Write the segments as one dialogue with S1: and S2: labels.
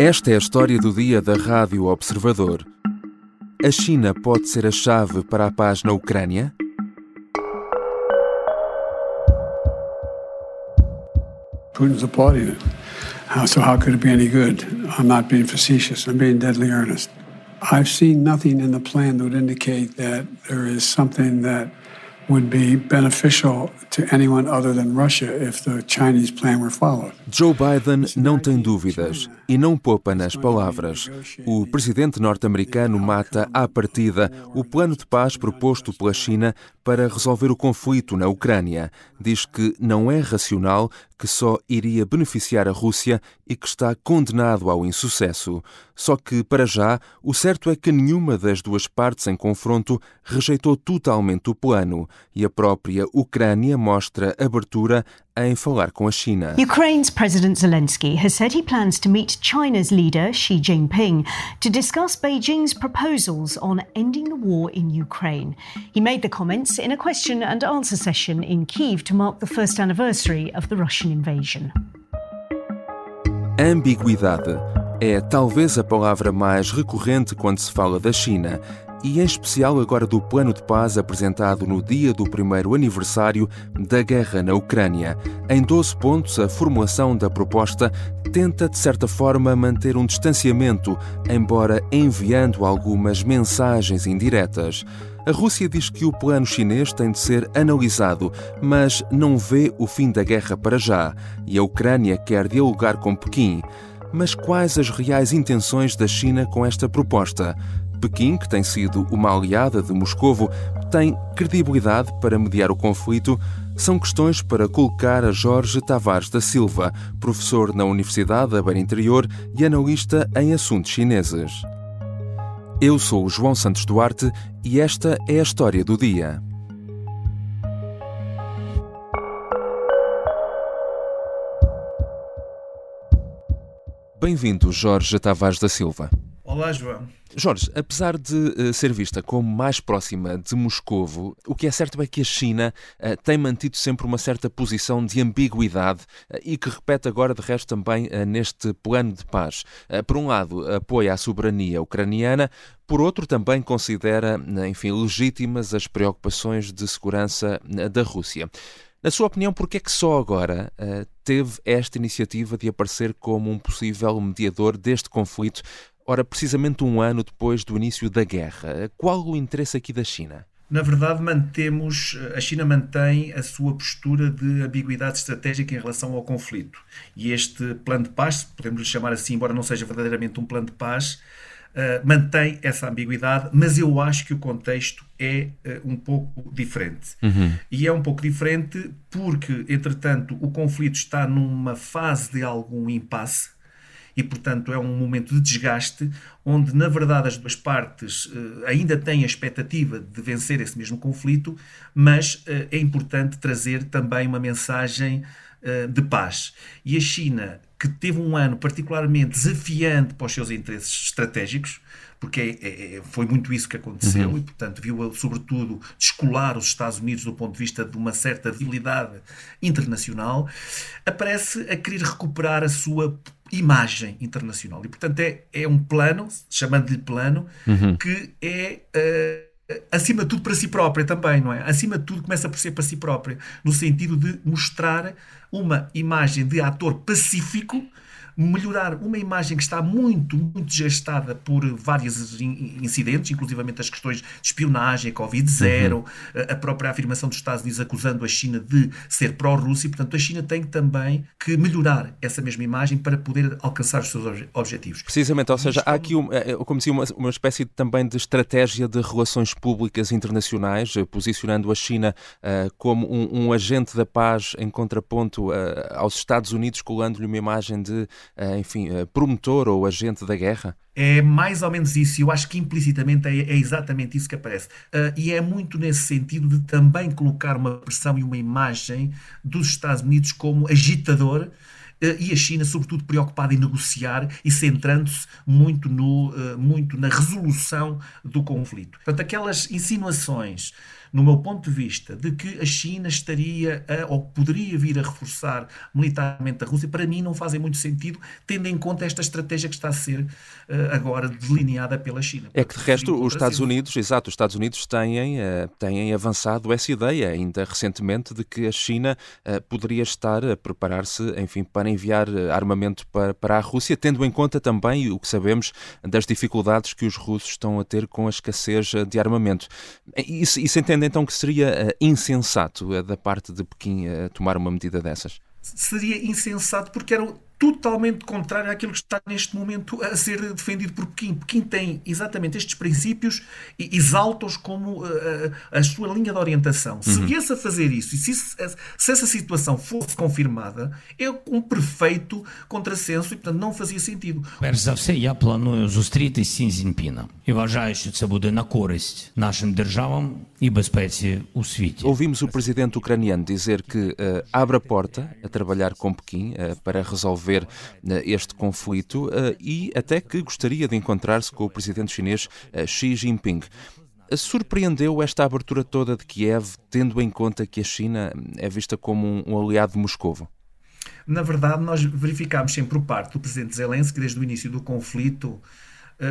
S1: Esta é a história do dia da Rádio Observador. A China pode ser a chave para a paz na Ucrânia?
S2: Putin's applauding it. How, so how could it be any good? I'm not being facetious. I'm being deadly earnest. I've seen nothing in the plan that would indicate that there is something that would be beneficial to anyone other than Russia if the Chinese plan were followed.
S1: Joe Biden não tem dúvidas e não poupa nas palavras. O presidente norte-americano mata à partida o plano de paz proposto pela China para resolver o conflito na Ucrânia. Diz que não é racional, que só iria beneficiar a Rússia e que está condenado ao insucesso. Só que, para já, o certo é que nenhuma das duas partes em confronto rejeitou totalmente o plano e a própria Ucrânia mostra abertura em falar com a China.
S3: Ukraine's President Zelensky has said he plans to meet China's leader Xi Jinping to discuss Beijing's proposals on ending the war in Ukraine. He made the comments in a question and answer session in Kiev to mark the first anniversary of the Russian invasion.
S1: Ambiguidade é talvez a palavra mais recorrente quando se fala da China e em especial agora do plano de paz apresentado no dia do primeiro aniversário da guerra na Ucrânia. Em 12 pontos, a formulação da proposta tenta, de certa forma, manter um distanciamento, embora enviando algumas mensagens indiretas. A Rússia diz que o plano chinês tem de ser analisado, mas não vê o fim da guerra para já, e a Ucrânia quer dialogar com Pequim. Mas quais as reais intenções da China com esta proposta? Pequim, que tem sido uma aliada de Moscovo, tem credibilidade para mediar o conflito? São questões para colocar a Jorge Tavares da Silva, professor na Universidade da Beira Interior e analista em assuntos chineses. Eu sou o João Santos Duarte e esta é a história do dia. Bem-vindo, Jorge Tavares da Silva.
S4: Olá, João.
S1: Jorge, apesar de uh, ser vista como mais próxima de Moscovo, o que é certo é que a China uh, tem mantido sempre uma certa posição de ambiguidade uh, e que repete agora, de resto, também neste plano de paz. por um lado, apoia a soberania ucraniana, por outro, também considera, enfim, legítimas as preocupações de segurança da Rússia. Na sua opinião, por que é que só agora teve esta iniciativa de aparecer como um possível mediador deste conflito Ora, precisamente um ano depois do início da guerra, qual o interesse aqui da China?
S4: Na verdade, mantemos, a China mantém a sua postura de ambiguidade estratégica em relação ao conflito. E este plano de paz, podemos lhe chamar assim, embora não seja verdadeiramente um plano de paz, uh, mantém essa ambiguidade, mas eu acho que o contexto é uh, um pouco diferente. Uhum. E é um pouco diferente porque, entretanto, o conflito está numa fase de algum impasse e, portanto, é um momento de desgaste onde, na verdade, as duas partes uh, ainda têm a expectativa de vencer esse mesmo conflito, mas uh, é importante trazer também uma mensagem uh, de paz. E a China, que teve um ano particularmente desafiante para os seus interesses estratégicos, porque é, é, é, foi muito isso que aconteceu uhum. e, portanto, viu sobretudo descolar os Estados Unidos do ponto de vista de uma certa debilidade internacional, aparece a querer recuperar a sua imagem internacional. E, portanto, é, é um plano, chamando-lhe plano, uhum. que é. Uh, acima de tudo para si própria também, não é? Acima de tudo começa por ser para si própria, no sentido de mostrar uma imagem de ator pacífico melhorar uma imagem que está muito, muito desgastada por vários incidentes, inclusivamente as questões de espionagem, Covid-0, uhum. a própria afirmação dos Estados Unidos acusando a China de ser pró-Rússia. Portanto, a China tem também que melhorar essa mesma imagem para poder alcançar os seus objetivos.
S1: Precisamente, ou seja, há aqui, é, é, como dizia, uma, uma espécie também de estratégia de relações públicas internacionais, eh, posicionando a China uh, como um, um, agente da paz em contraponto uh, aos Estados Unidos, colando-lhe uma imagem de eh, enfim, eh, promotor ou agente da guerra?
S4: É mais ou menos isso, eu acho que implicitamente é, é exatamente isso que aparece. Uh, e é muito nesse sentido de também colocar uma pressão e uma imagem dos Estados Unidos como agitador e a China, sobretudo, preocupada em negociar e centrando-se muito, no, muito na resolução do conflito. Portanto, aquelas insinuações no meu ponto de vista, de que a China estaria a, ou poderia vir a reforçar militarmente a Rússia, para mim não fazem muito sentido, tendo em conta esta estratégia que está a ser uh, agora delineada pela China.
S1: É que, de resto, os Estados Unidos, exato, os Estados Unidos têm, uh, têm avançado essa ideia, ainda recentemente, de que a China uh, poderia estar a preparar-se, enfim, para enviar armamento para, para a Rússia, tendo em conta também o que sabemos das dificuldades que os russos estão a ter com a escassez de armamento. Isso, isso entende então que seria uh, insensato uh, da parte de Pequim uh, tomar uma medida dessas?
S4: Seria insensato porque era totalmente contrário àquilo que está neste momento a ser defendido por Pequim. Pequim tem exatamente estes princípios e exalta-os como a, uh, a, sua linha de orientação. Uhum. Se viesse a fazer isso e se, se, essa situação fosse confirmada, é um perfeito contrassenso e, portanto, não fazia sentido.
S5: Перш за все, я планую зустрітись з Сін Цзіньпіном і вважаю, що це буде на користь нашим державам e безпеці у світі.
S1: Ouvimos o presidente ucraniano dizer que uh, abre a porta a trabalhar com Pequim uh, para resolver resolver eh, este conflito eh, e até que gostaria de encontrar-se com o presidente chinês eh, Xi Jinping. Surpreendeu esta abertura toda de Kiev, tendo em conta que a China é vista como um, aliado de Moscovo?
S4: Na verdade, nós verificámos sempre por parte do presidente Zelensky, desde o início do conflito,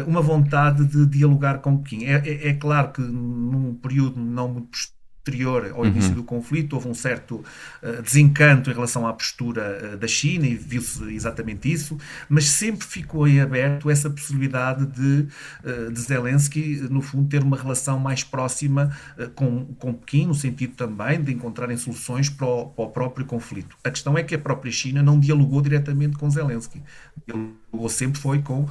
S4: uma vontade de dialogar com Pequim. É, é, é claro que num período não muito posterior ao início uhum. do conflito, houve um certo uh, desencanto em relação à postura uh, da China e viu-se exatamente isso, mas sempre ficou em aberto essa possibilidade de, uh, de Zelensky, no fundo, ter uma relação mais próxima com, com Pequim, no sentido também de encontrarem soluções para o, para o, próprio conflito. A questão é que a própria China não dialogou diretamente com Zelensky. Dialogou sempre foi com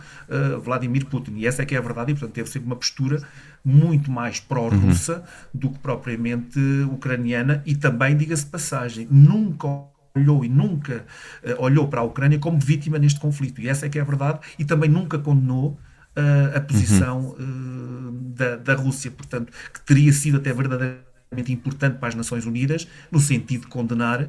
S4: Vladimir Putin. E essa é que é a verdade, e portanto teve sempre uma postura muito mais pró-russa uhum. do que propriamente ucraniana e também, diga-se passagem, nunca olhou e nunca uh, olhou para a Ucrânia como vítima neste conflito. E essa é que é a verdade. E também nunca condenou uh, a posição uhum. uh, da, da Rússia, portanto, que teria sido até verdadeiramente importante para as Nações Unidas, no sentido de condenar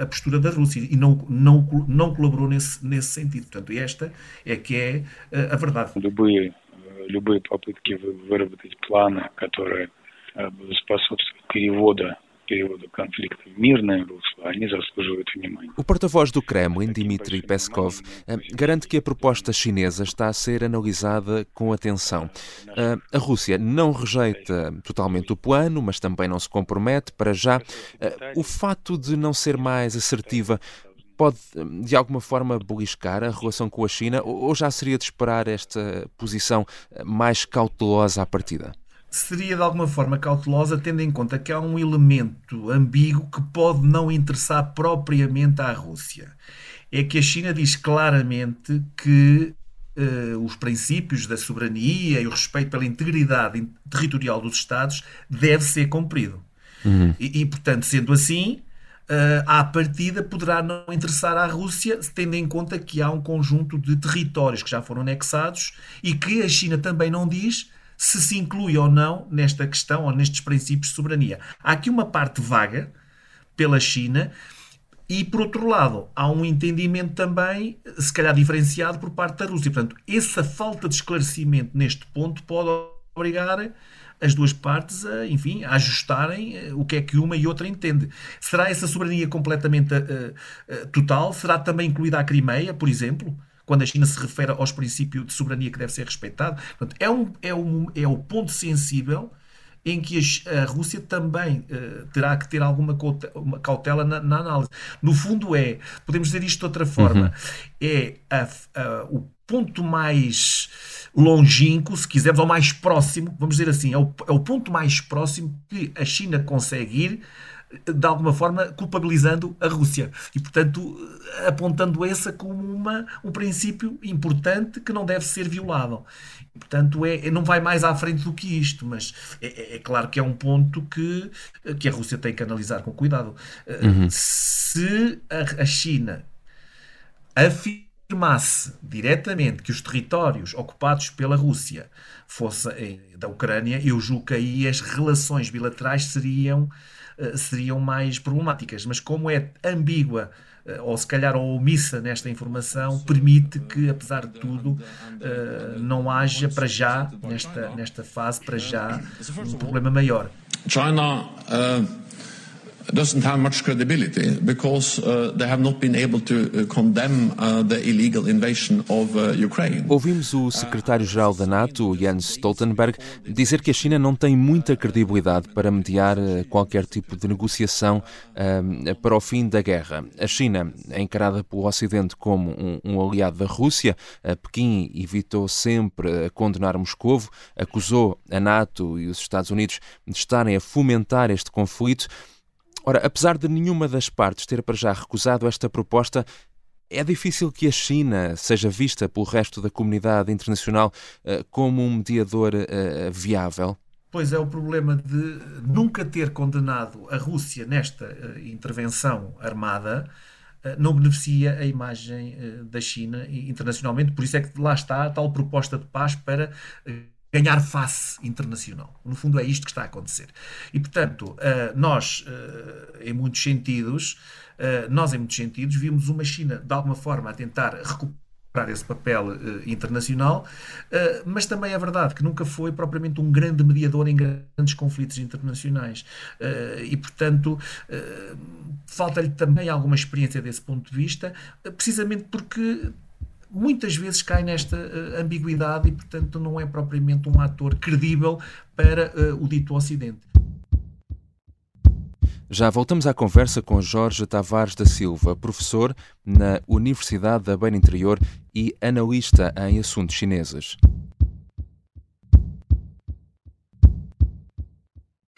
S4: a postura da Rússia e não, não, não colaborou nesse, nesse sentido. Portanto, esta é que é a verdade
S6: любые попытки выработать планы, которые э, способствуют перевода перевода конфликта в мирное русло, они заслуживают внимания.
S1: O porta-voz do Kremlin, Dmitry Peskov, э, garante que a proposta chinesa está a ser analisada com atenção. Э, a Rússia não rejeita totalmente o plano, mas também não se compromete para já. O fato de não ser mais assertiva pode, de alguma forma, beliscar a relação com a China ou já seria de esperar esta posição mais cautelosa à partida?
S4: Seria de alguma forma cautelosa, tendo em conta que há um elemento ambíguo que pode não interessar propriamente à Rússia. É que a China diz claramente que uh, os princípios da soberania e o respeito pela integridade territorial dos Estados deve ser cumprido. Uhum. E, e, portanto, sendo assim, uh, à partida poderá não interessar à Rússia, tendo em conta que há um conjunto de territórios que já foram anexados e que a China também não diz se se inclui ou não nesta questão ou nestes princípios de soberania. Há aqui uma parte vaga pela China e, por outro lado, há um entendimento também, se calhar diferenciado, por parte da Rússia. Portanto, essa falta de esclarecimento neste ponto pode obrigar as duas partes a, enfim, a ajustarem eh, o que é que uma e outra entende. Será essa soberania completamente uh, uh, total? Será também incluída a Crimeia, por exemplo? Quando a China se refere aos princípios de soberania que deve ser respeitado. Portanto, é, um, é, um, é o ponto sensível em que a, a Rússia também uh, terá que ter alguma cautela na, na, análise. No fundo, é, podemos dizer isto de outra forma, uhum. é a, a, o ponto mais longínquo, se quisermos, ou mais próximo, vamos dizer assim, é o, é o ponto mais próximo que a China consegue ir de alguma forma culpabilizando a Rússia e, portanto, apontando essa como uma, um princípio importante que não deve ser violado. E, portanto, é, não vai mais à frente do que isto, mas é, é, claro que é um ponto que, que a Rússia tem que analisar com cuidado. Uhum. Se a, a China afirma afirmasse diretamente que os territórios ocupados pela Rússia fossem da Ucrânia, eu julgo que aí as relações bilaterais seriam seriam mais problemáticas. Mas como é ambígua ou se calhar ou omissa nesta informação, permite que, apesar de tudo, não haja para já, nesta, nesta fase, para já, um problema maior.
S7: China uh doesn't have much credibility because uh, they have not been able to uh, condemn uh, the illegal invasion of uh, Ukraine.
S1: Ouvimos o secretário-geral da NATO, Jens Stoltenberg, dizer que a China não tem muita credibilidade para mediar uh, qualquer tipo de negociação uh, para o fim da guerra. A China encarada pelo Ocidente como um, um aliado da Rússia. Pequim evitou sempre condenar Moscou, acusou a NATO e os Estados Unidos de estarem a fomentar este conflito. Ora, apesar de nenhuma das partes ter para já recusado esta proposta, é difícil que a China seja vista pelo resto da comunidade internacional uh, como um mediador uh, viável?
S4: Pois é, o problema de nunca ter condenado a Rússia nesta intervenção armada não beneficia a imagem da China internacionalmente, por isso é que lá está a tal proposta de paz para ganhar face internacional. No fundo, é isto que está a acontecer. E, portanto, eh, nós, eh, em muitos sentidos, eh, nós, em muitos sentidos, vimos uma China, de alguma forma, a tentar recuperar esse papel internacional, mas também é verdade que nunca foi propriamente um grande mediador em grandes conflitos internacionais. e, portanto, falta-lhe também alguma experiência desse ponto de vista, precisamente porque muitas vezes cai nesta uh, ambiguidade e, portanto, não é propriamente um ator credível para uh, o dito Ocidente.
S1: Já voltamos à conversa com Jorge Tavares da Silva, professor na Universidade da Beira Interior e analista em assuntos chineses.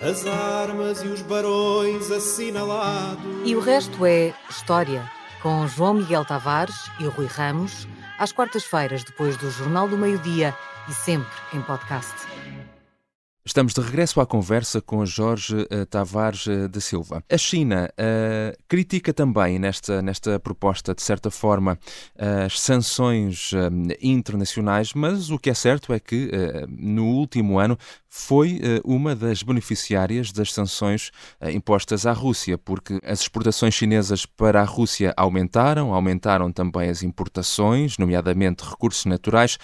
S8: As armas e os barões assinalados.
S9: E o resto é história, com João Miguel Tavares e Rui Ramos às quartas-feiras, depois do Jornal do Meio-Dia e sempre em podcast.
S1: Estamos de regresso à conversa com Jorge uh, Tavares uh, da Silva. A China uh, critica também nesta, nesta proposta, de certa forma, as sanções internacionais, mas o que é certo é que no último ano foi uma das beneficiárias das sanções impostas à Rússia, porque as exportações chinesas para a Rússia aumentaram, aumentaram também as importações, nomeadamente recursos naturais.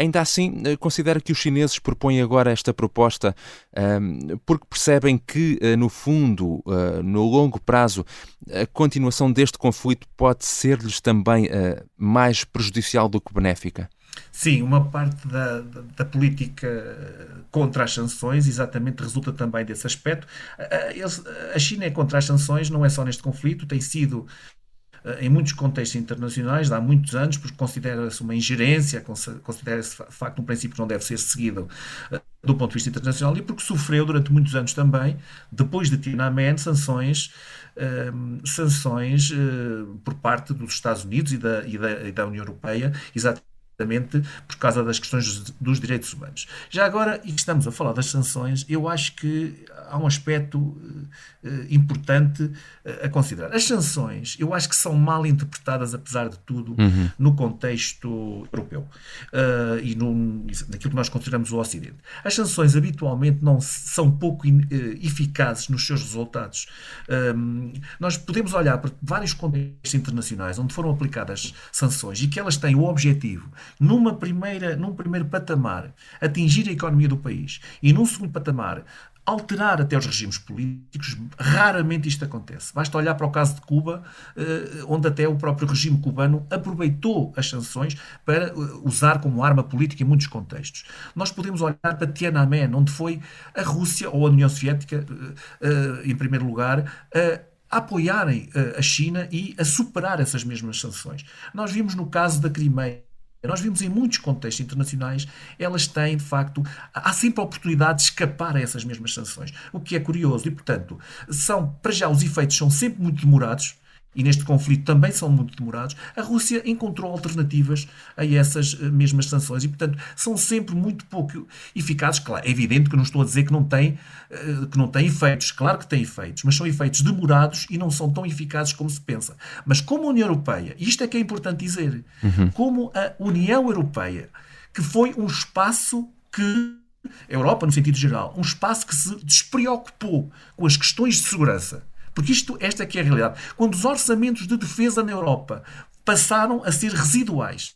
S1: Ainda assim, eh, considera que os chineses propõem agora esta proposta um, porque percebem que, uh, no fundo, uh, no longo prazo, a continuação deste conflito pode ser-lhes também mais prejudicial do que benéfica?
S4: Sim, uma parte da, da, política contra as sanções exatamente resulta também desse aspecto. A China é contra as sanções, não é só neste conflito, tem sido eh, em muitos contextos internacionais, há muitos anos, porque considera-se uma ingerência, considera-se de facto um princípio que não deve ser seguido eh, do ponto de vista internacional e porque sofreu durante muitos anos também, depois de Tiananmen, sanções, eh, sanções por parte dos Estados Unidos e da, e da, e da União Europeia, exatamente por causa das questões dos direitos humanos. Já agora, e estamos a falar das sanções, eu acho que há um aspecto uh, importante uh, a considerar. As sanções, eu acho que são mal interpretadas, apesar de tudo, uhum. no contexto europeu uh, e no, naquilo que nós consideramos o Ocidente. As sanções habitualmente não são pouco in, eficazes nos seus resultados. Ehm, nós podemos olhar para vários contextos internacionais onde foram aplicadas sanções e que elas têm o objetivo numa primeira, num primeiro patamar, atingir a economia do país e num segundo patamar, alterar até os regimes políticos, raramente isto acontece. Basta olhar para o caso de Cuba, eh, onde até o próprio regime cubano aproveitou as sanções para eh, usar como arma política em muitos contextos. Nós podemos olhar para Tiananmen, onde foi a Rússia ou a União Soviética, eh, em primeiro lugar, a apoiarem a China e a superar essas mesmas sanções. Nós vimos no caso da Crimeia nós vimos em muitos contextos internacionais, elas têm, de facto, há sempre a oportunidade de escapar a essas mesmas sanções, o que é curioso. E, portanto, são, para já, os efeitos são sempre muito demorados, e neste conflito também são muito demorados, a Rússia encontrou alternativas a essas eh, mesmas sanções e, portanto, são sempre muito pouco eficazes. Claro, é evidente que não estou a dizer que não tem, eh, que não tem efeitos, claro que tem efeitos, mas são efeitos demorados e não são tão eficazes como se pensa. Mas como a União Europeia, e isto é que é importante dizer, uhum. como a União Europeia, que foi um espaço que a Europa, no sentido geral, um espaço que se despreocupou com as questões de segurança. Porque isto, esta é que é a realidade. Quando os orçamentos de defesa na Europa passaram a ser residuais,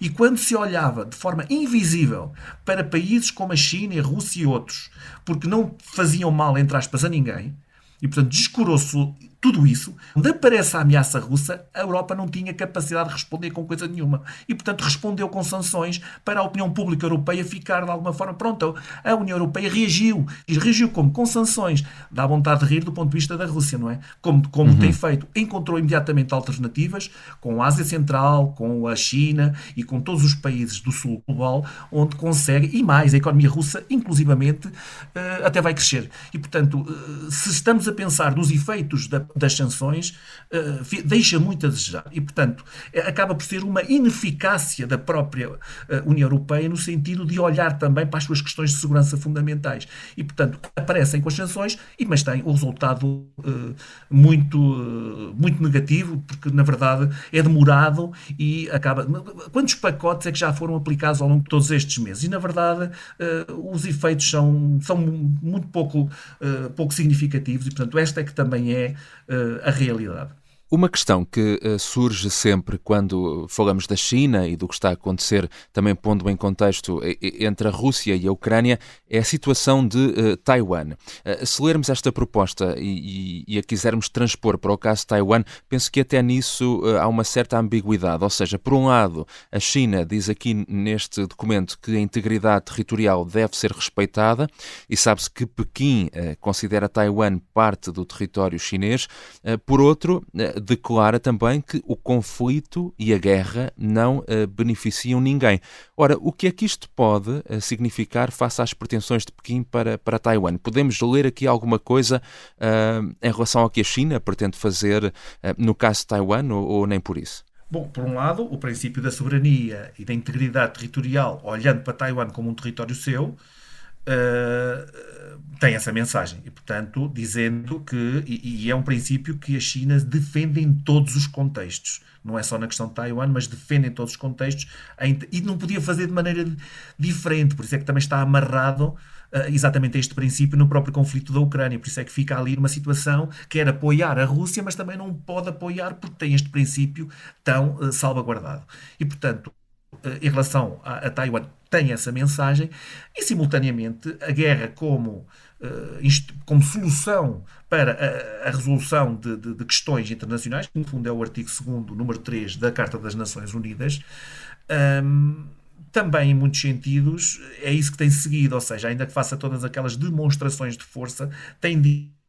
S4: e quando se olhava de forma invisível para países como a China, a Rússia e outros, porque não faziam mal, entre aspas, a ninguém, e portanto descurou-se tudo isso, quando aparece a ameaça russa, a Europa não tinha capacidade de responder com coisa nenhuma. E, portanto, respondeu com sanções para a opinião pública europeia ficar, de alguma forma, pronto. A União Europeia reagiu. E reagiu como? Com sanções. Dá vontade de rir do ponto de vista da Rússia, não é? Como, como uhum. tem feito. Encontrou imediatamente alternativas com a Ásia Central, com a China e com todos os países do sul global, onde consegue, e mais, a economia russa, inclusivamente, eh, até vai crescer. E, portanto, eh, se estamos a pensar nos efeitos da das sanções uh, deixa muito a desejar. E, portanto, é, acaba por ser uma ineficácia da própria uh, União Europeia no sentido de olhar também para as suas questões de segurança fundamentais. E, portanto, aparecem com as sanções, mas têm o resultado uh, muito, muito negativo, porque, na verdade, é demorado e acaba. Quantos pacotes é que já foram aplicados ao longo de todos estes meses? E, na verdade, os efeitos são, são muito pouco, pouco significativos e, portanto, esta é que também é a realidade.
S1: Uma questão que uh, surge sempre quando falamos da China e do que está a acontecer, também pondo em contexto entre a Rússia e a Ucrânia, é a situação de uh, Taiwan. Uh, se lermos esta proposta e, e, e, a quisermos transpor para o caso de Taiwan, penso que até nisso há uma certa ambiguidade. Ou seja, por um lado, a China diz aqui neste documento que a integridade territorial deve ser respeitada e sabe-se que Pequim considera Taiwan parte do território chinês. por outro, declara também que o conflito e a guerra não uh, beneficiam ninguém. Ora, o que é que isto pode uh, significar face às pretensões de Pequim para, para Taiwan? Podemos ler aqui alguma coisa uh, em relação ao que a China pretende fazer no caso de Taiwan ou, ou nem por isso?
S4: Bom, por um lado, o princípio da soberania e da integridade territorial, olhando para Taiwan como um território seu, uh, tem essa mensagem. E, portanto, dizendo que, e, e, é um princípio que a China defende em todos os contextos. Não é só na questão de Taiwan, mas defende em todos os contextos. E não podia fazer de maneira diferente. Por isso é que também está amarrado uh, exatamente este princípio no próprio conflito da Ucrânia. Por isso é que fica ali numa situação que quer apoiar a Rússia, mas também não pode apoiar porque tem este princípio tão uh, salvaguardado. E, portanto, em relação a, a Taiwan, tem essa mensagem e, simultaneamente, a guerra como, uh, como solução para a, a resolução de, de, de, questões internacionais, que no fundo é o artigo 2 número 3 da Carta das Nações Unidas, um, também, em muitos sentidos, é isso que tem seguido, ou seja, ainda que faça todas aquelas demonstrações de força, tem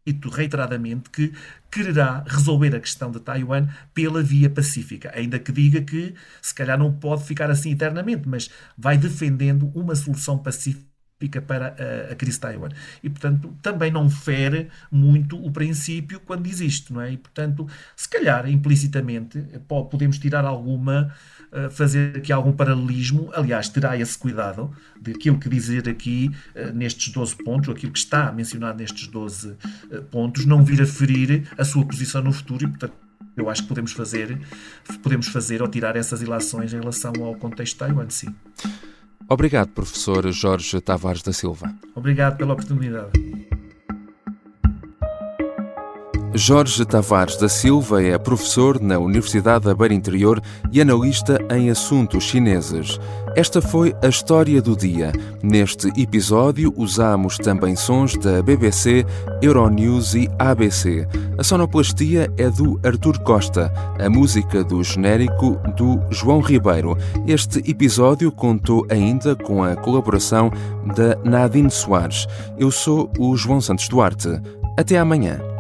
S4: dito reiteradamente que quererá resolver a questão de Taiwan pela via pacífica, ainda que diga que se calhar não pode ficar assim eternamente, mas vai defendendo uma solução pacífica para a, a crise de Taiwan. E, portanto, também não fere muito o princípio quando existe, não é? E, portanto, se calhar, implicitamente, podemos tirar alguma fazer aqui algum paralelismo, aliás, terá esse cuidado de aquilo que dizer aqui eh, nestes 12 pontos, ou aquilo que está mencionado nestes 12 eh, pontos, não vir a ferir a sua posição no futuro e, portanto, eu acho que podemos fazer, podemos fazer ou tirar essas ilações em relação ao contexto de Taiwan, sim.
S1: Obrigado, professor Jorge Tavares da Silva.
S4: Obrigado pela oportunidade.
S1: Jorge Tavares da Silva é professor na Universidade da Beira Interior e analista em assuntos chineses. Esta foi a história do dia. Neste episódio usamos também sons da BBC, Euronews e ABC. A sonoplastia é do Artur Costa, a música do genérico do João Ribeiro. Este episódio contou ainda com a colaboração da Nadine Soares. Eu sou o João Santos Duarte. Até amanhã.